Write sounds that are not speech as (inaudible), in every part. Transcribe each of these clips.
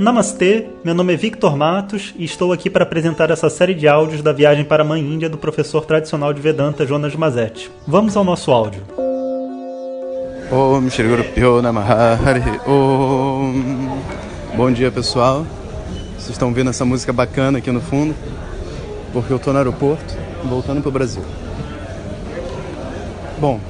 Namastê, meu nome é Victor Matos e estou aqui para apresentar essa série de áudios da viagem para a Mãe Índia do professor tradicional de Vedanta Jonas Mazetti. Vamos ao nosso áudio. Om Shri Om. Bom dia pessoal, vocês estão vendo essa música bacana aqui no fundo? Porque eu estou no aeroporto voltando para o Brasil. Bom,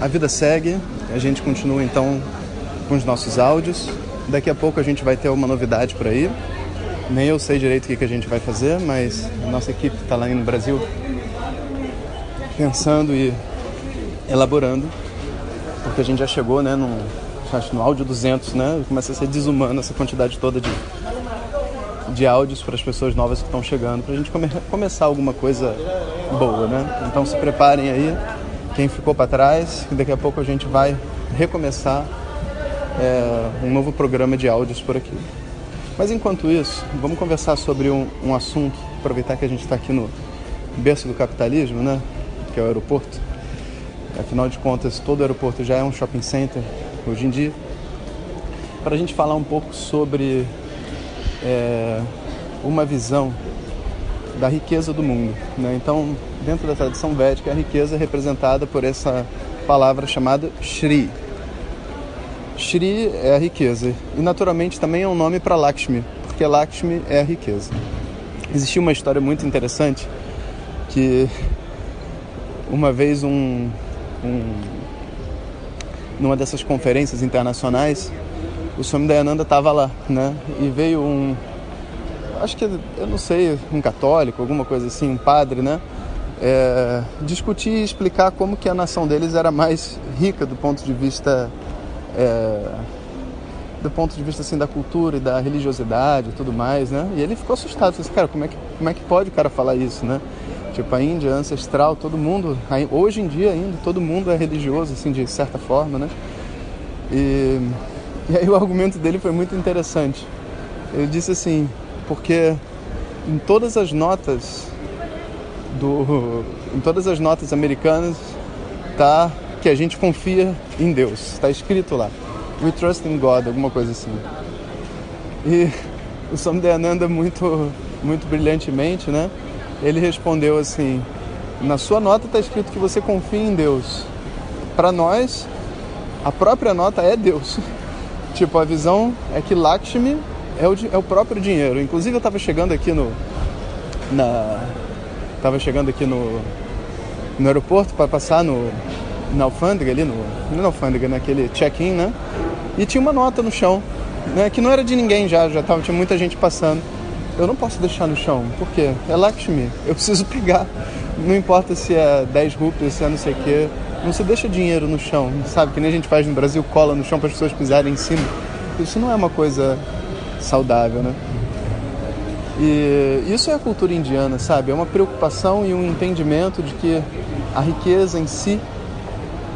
a vida segue, a gente continua então com os nossos áudios. Daqui a pouco a gente vai ter uma novidade por aí. Nem eu sei direito o que, que a gente vai fazer, mas a nossa equipe está lá no Brasil pensando e elaborando, porque a gente já chegou, né, no, acho, no áudio 200, né? Começa a ser desumano essa quantidade toda de, de áudios para as pessoas novas que estão chegando, para a gente come, começar alguma coisa boa, né? Então se preparem aí, quem ficou para trás, que daqui a pouco a gente vai recomeçar é, um novo programa de áudios por aqui. Mas enquanto isso, vamos conversar sobre um, um assunto, aproveitar que a gente está aqui no berço do capitalismo, né? Que é o aeroporto. Afinal de contas, todo aeroporto já é um shopping center hoje em dia. Para a gente falar um pouco sobre é, uma visão da riqueza do mundo. Né? Então, dentro da tradição védica, a riqueza é representada por essa palavra chamada Shri, Shri é a riqueza e naturalmente também é um nome para Lakshmi, porque Lakshmi é a riqueza. Existia uma história muito interessante que uma vez um, um numa dessas conferências internacionais o Swami Dayananda estava lá, né? E veio um acho que eu não sei, um católico, alguma coisa assim, um padre, né? É, discutir e explicar como que a nação deles era mais rica do ponto de vista é, do ponto de vista assim da cultura e da religiosidade e tudo mais, né? E ele ficou assustado, disse, cara, como é que como é que pode o cara falar isso, né? Tipo a Índia ancestral, todo mundo, hoje em dia ainda todo mundo é religioso assim de certa forma, né? E, e aí o argumento dele foi muito interessante. Ele disse assim, porque em todas as notas do em todas as notas americanas tá que a gente confia em Deus. Está escrito lá. We trust in God, alguma coisa assim. E o Swami Dayananda muito, muito brilhantemente, né? Ele respondeu assim: na sua nota está escrito que você confia em Deus. Para nós, a própria nota é Deus. (laughs) Tipo, a visão é que Lakshmi é o, é o próprio dinheiro. Inclusive, eu estava chegando aqui no. Na, tava chegando aqui no, no aeroporto para passar no, na alfândega ali, no, não na alfândega, naquele check-in, né? E tinha uma nota no chão, né? Que não era de ninguém já, já tava, tinha muita gente passando. Eu não posso deixar no chão, por quê? É Lakshmi, (laughs) eu preciso pegar. Não importa se é 10 rupias, se é não sei o quê. Não se deixa dinheiro no chão, sabe? Que nem a gente faz no Brasil, cola no chão para as pessoas pisarem em cima. Isso não é uma coisa saudável, né? E isso é a cultura indiana, sabe? É uma preocupação e um entendimento de que a riqueza em si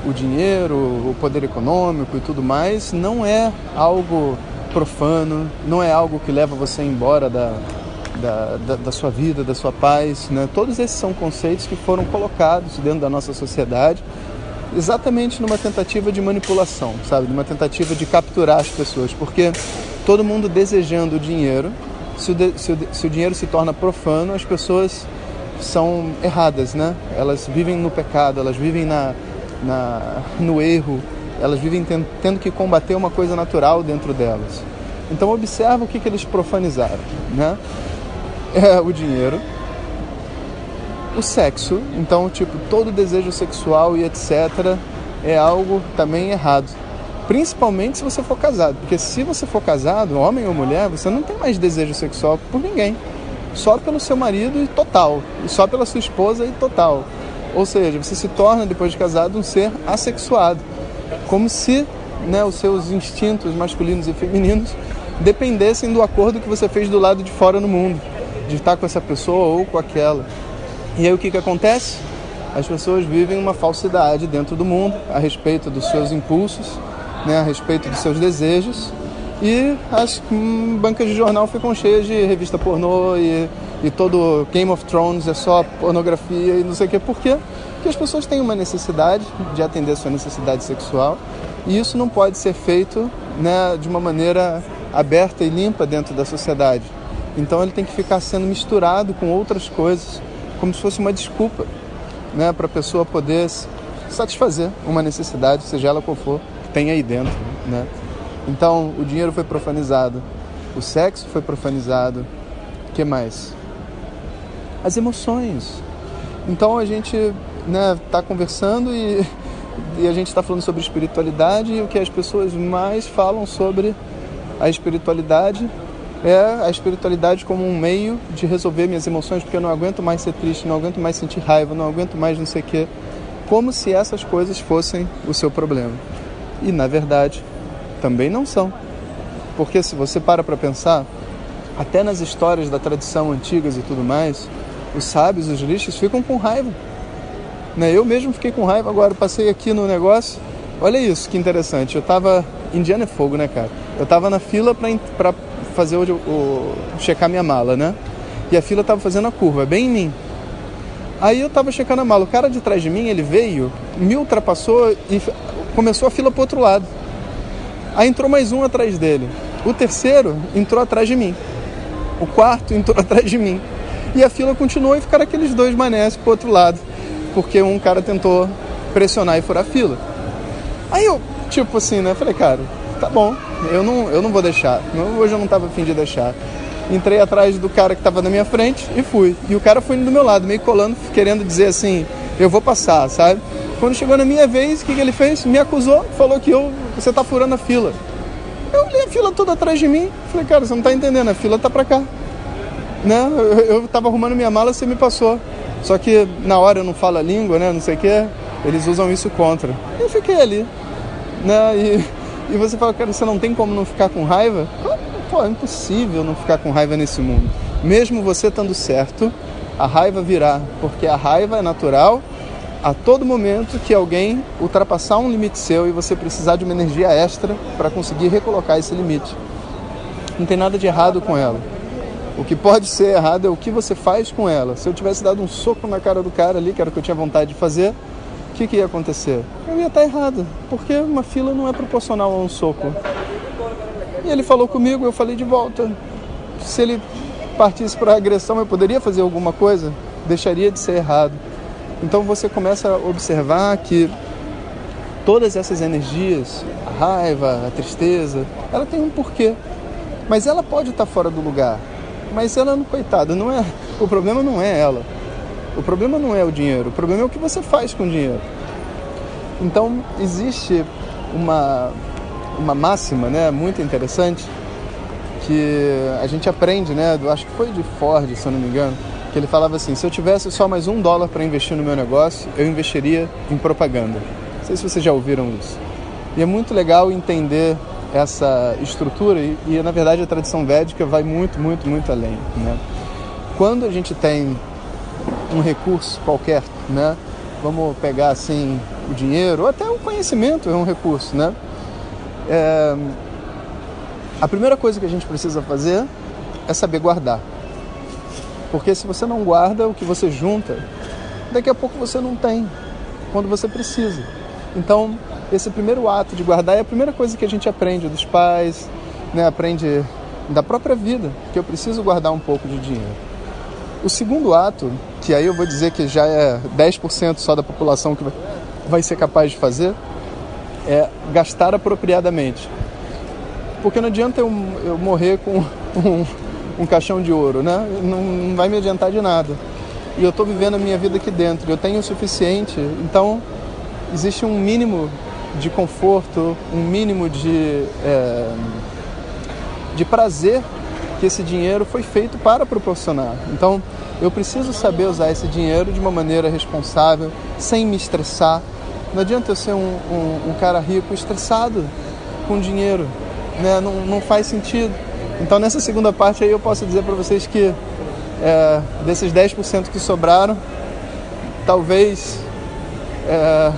o dinheiro, o poder econômico e tudo mais, não é algo profano, não é algo que leva você embora da, da, da, da, sua vida, da sua paz. Né? Todos esses são conceitos que foram colocados dentro da nossa sociedade exatamente numa tentativa de manipulação, sabe? Numa tentativa de capturar as pessoas, porque todo mundo desejando dinheiro, se o, de, se o, se o dinheiro se torna profano, as pessoas são erradas, né? Elas vivem no pecado, elas vivem na, na, no erro, elas vivem tendo que combater uma coisa natural dentro delas. Então observa o que, que eles profanizaram, né? É o dinheiro, o sexo, então tipo todo desejo sexual e etc é algo também errado. Principalmente se você for casado, porque se você for casado, homem ou mulher, você não tem mais desejo sexual por ninguém, só pelo seu marido e total, e só pela sua esposa e total. Ou seja, você se torna, depois de casado, um ser assexuado. Como se né, os seus instintos masculinos e femininos dependessem do acordo que você fez do lado de fora no mundo, de estar com essa pessoa ou com aquela. E aí o que, que acontece? As pessoas vivem uma falsidade dentro do mundo a respeito dos seus impulsos, né, a respeito dos seus desejos, e as hum, bancas de jornal ficam cheias de revista pornô e e todo Game of Thrones é só pornografia e não sei o que. Por quê? Porque as pessoas têm uma necessidade de atender a sua necessidade sexual e isso não pode ser feito né, de uma maneira aberta e limpa dentro da sociedade. Então ele tem que ficar sendo misturado com outras coisas, como se fosse uma desculpa, né, para a pessoa poder satisfazer uma necessidade, seja ela qual for, que tem aí dentro, né? Então, o dinheiro foi profanizado, o sexo foi profanizado, que mais? As emoções. Então a gente né, tá conversando e, e a gente está falando sobre espiritualidade e o que as pessoas mais falam sobre a espiritualidade é a espiritualidade como um meio de resolver minhas emoções, porque eu não aguento mais ser triste, não aguento mais sentir raiva, não aguento mais não sei o quê. Como se essas coisas fossem o seu problema. E na verdade, também não são. Porque se você para para pensar, até nas histórias da tradição antigas e tudo mais, os sábios, os lixos ficam com raiva. Né? Eu mesmo fiquei com raiva agora, passei aqui no negócio. Olha isso, que interessante. Eu tava. Indiana é fogo, né, cara? Eu tava na fila para fazer o, o, checar minha mala, né? E a fila tava fazendo a curva, bem em mim. Aí eu tava checando a mala. O cara de trás de mim, ele veio, me ultrapassou e começou a fila pro outro lado. Aí entrou mais um atrás dele. O terceiro entrou atrás de mim. O quarto entrou (laughs) atrás de mim. E a fila continuou e ficaram aqueles dois manés pro outro lado. Porque um cara tentou pressionar e furar a fila. Aí eu, tipo assim, né? Falei, cara, tá bom, eu não, eu não vou deixar. Hoje eu não tava afim de deixar. Entrei atrás do cara que tava na minha frente e fui. E o cara foi do meu lado, meio colando, querendo dizer assim, eu vou passar, sabe? Quando chegou na minha vez, o que, que ele fez? Me acusou, falou que eu, você tá furando a fila. Eu olhei a fila toda atrás de mim, falei, cara, você não tá entendendo, a fila tá pra cá. Eu, eu tava arrumando minha mala, você me passou. Só que na hora eu não falo a língua, né? Não sei o que, eles usam isso contra. Eu fiquei ali. Né? E, (laughs) e você fala, cara, você não tem como não ficar com raiva? Pô, é impossível não ficar com raiva nesse mundo. Mesmo você estando certo, a raiva virá, porque a raiva é natural a todo momento que alguém ultrapassar um limite seu e você precisar de uma energia extra para conseguir recolocar esse limite. Não tem nada de errado com ela. O que pode ser errado é o que você faz com ela. Se eu tivesse dado um soco na cara do cara ali, que era o que eu tinha vontade de fazer, o que, que ia acontecer? Eu ia estar errado, porque uma fila não é proporcional a um soco. E ele falou comigo, eu falei de volta. Se ele partisse para agressão, eu poderia fazer alguma coisa? Deixaria de ser errado. Então você começa a observar que todas essas energias, a raiva, a tristeza, ela tem um porquê. Mas ela pode estar fora do lugar. Mas ela, coitada, não é. O problema não é ela. O problema não é o dinheiro. O problema é o que você faz com o dinheiro. Então existe uma uma máxima, né, muito interessante que a gente aprende, né, do, acho que foi de Ford, se eu não me engano, que ele falava assim: se eu tivesse só mais um dólar para investir no meu negócio, eu investiria em propaganda. Não sei se vocês já ouviram isso. E é muito legal entender essa estrutura e, e na verdade a tradição védica vai muito, muito, muito além. Né? Quando a gente tem um recurso qualquer, né? Vamos pegar assim o dinheiro ou até o conhecimento é um recurso, né? É... A primeira coisa que a gente precisa fazer é saber guardar. Porque se você não guarda o que você junta, daqui a pouco você não tem quando você precisa. Então, esse primeiro ato de guardar é a primeira coisa que a gente aprende dos pais, né? aprende da própria vida, que eu preciso guardar um pouco de dinheiro. O segundo ato, que aí eu vou dizer que já é 10% só da população que vai ser capaz de fazer, é gastar apropriadamente. Porque não adianta eu, eu morrer com (laughs) um, um caixão de ouro, né? Não, não vai me adiantar de nada. E eu estou vivendo a minha vida aqui dentro, eu tenho o suficiente, então existe um mínimo de conforto, um mínimo de, é, de prazer que esse dinheiro foi feito para proporcionar. Então eu preciso saber usar esse dinheiro de uma maneira responsável, sem me estressar. Não adianta eu ser um, um, um cara rico estressado com dinheiro, né? não, não faz sentido. Então nessa segunda parte aí eu posso dizer para vocês que é, desses 10% que sobraram, talvez, é,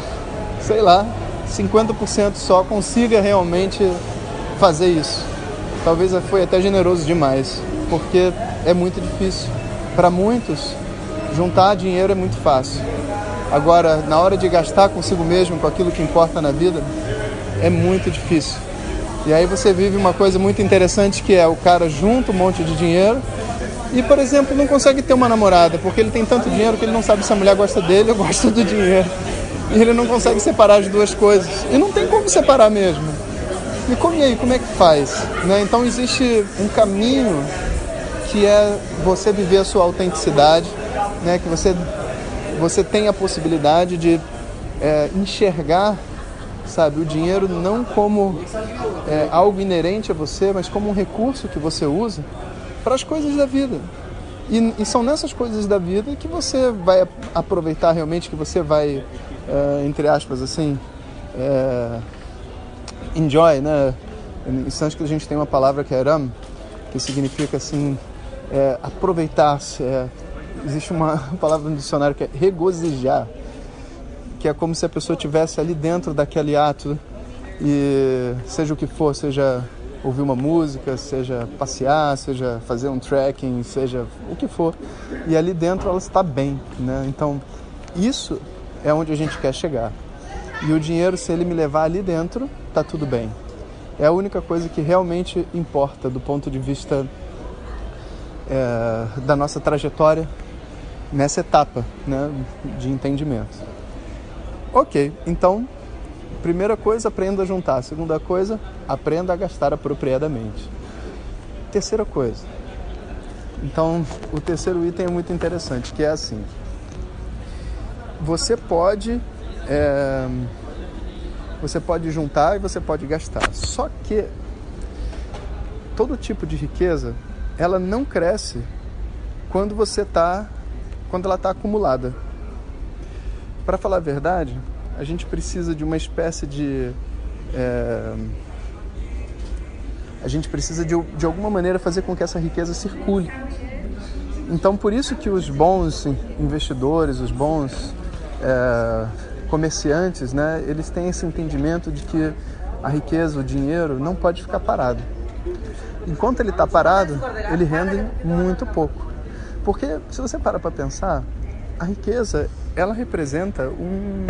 sei lá, 50% só consiga realmente fazer isso. Talvez foi até generoso demais, porque é muito difícil. Para muitos, juntar dinheiro é muito fácil. Agora, na hora de gastar consigo mesmo com aquilo que importa na vida, é muito difícil. E aí você vive uma coisa muito interessante que é o cara junta um monte de dinheiro e, por exemplo, não consegue ter uma namorada porque ele tem tanto dinheiro que ele não sabe se a mulher gosta dele ou gosta do dinheiro. E ele não consegue separar as duas coisas. E não tem como separar mesmo. E como aí, como é que faz? Né? Então existe um caminho que é você viver a sua autenticidade, né? que você, você tem a possibilidade de é, enxergar sabe, o dinheiro não como é, algo inerente a você, mas como um recurso que você usa para as coisas da vida. E, e, são nessas coisas da vida que você vai aproveitar realmente, que você vai, é, entre aspas, assim, é, enjoy, né? Em sânscrito a gente tem uma palavra que é ram, que significa assim, é, aproveitar-se. Existe uma (laughs) palavra no dicionário que é regozijar, que é como se a pessoa estivesse ali dentro daquele ato e seja o que for, seja ouvir uma música, seja passear, seja fazer um trekking, seja o que for. E ali dentro ela está bem, né? Então, isso é onde a gente quer chegar. E o dinheiro, se ele me levar ali dentro, tá tudo bem. É a única coisa que realmente importa do ponto de vista é, da nossa trajetória nessa etapa né, de entendimento. Ok, então Primeira coisa, aprenda a juntar. Segunda coisa, aprenda a gastar apropriadamente. Terceira coisa. Então, o terceiro item é muito interessante, que é assim. Você pode é, você pode juntar e você pode gastar. Só que todo tipo de riqueza ela não cresce quando você está quando ela está acumulada. Para falar a verdade, a gente precisa de uma espécie de. É, a gente precisa de, de alguma maneira fazer com que essa riqueza circule. Então, por isso que os bons investidores, os bons é, comerciantes, né, eles têm esse entendimento de que a riqueza, o dinheiro, não pode ficar parado. Enquanto ele está parado, ele rende muito pouco. Porque, se você para para pensar, a riqueza, ela representa um,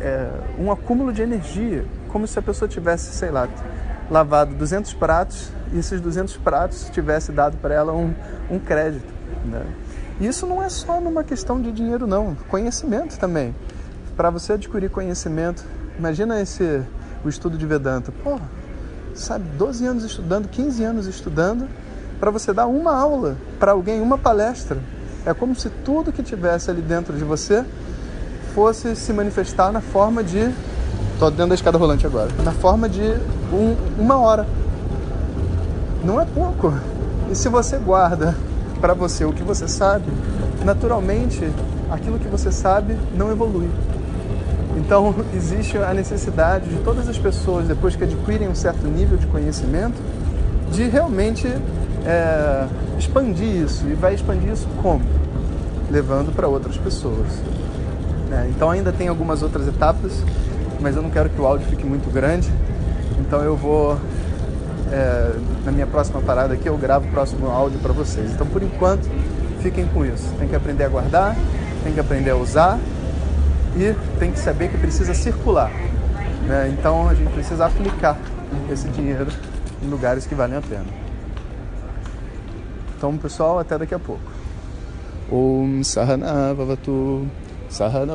é, um acúmulo de energia, como se a pessoa tivesse, sei lá, lavado 200 pratos e esses 200 pratos tivesse dado para ela um, um crédito. Né? E isso não é só numa questão de dinheiro, não. Conhecimento também. Para você adquirir conhecimento, imagina esse o estudo de Vedanta. Pô, sabe, 12 anos estudando, 15 anos estudando, para você dar uma aula para alguém, uma palestra. É como se tudo que tivesse ali dentro de você fosse se manifestar na forma de. Tô dentro da escada rolante agora. Na forma de um, uma hora. Não é pouco. E se você guarda para você o que você sabe, naturalmente aquilo que você sabe não evolui. Então (laughs) existe a necessidade de todas as pessoas, depois que adquirem um certo nível de conhecimento, de realmente é, expandir isso. E vai expandir isso como? Levando para outras pessoas. Né? Então ainda tem algumas outras etapas, mas eu não quero que o áudio fique muito grande. Então eu vou é, na minha próxima parada aqui eu gravo o próximo áudio para vocês. Então, por enquanto, fiquem com isso. Tem que aprender a guardar, tem que aprender a usar e tem que saber que precisa circular. Né? Então, a gente precisa aplicar esse dinheiro em lugares que valem a pena. Então, pessoal, até daqui a pouco. Om Sahana Vavatu Sahana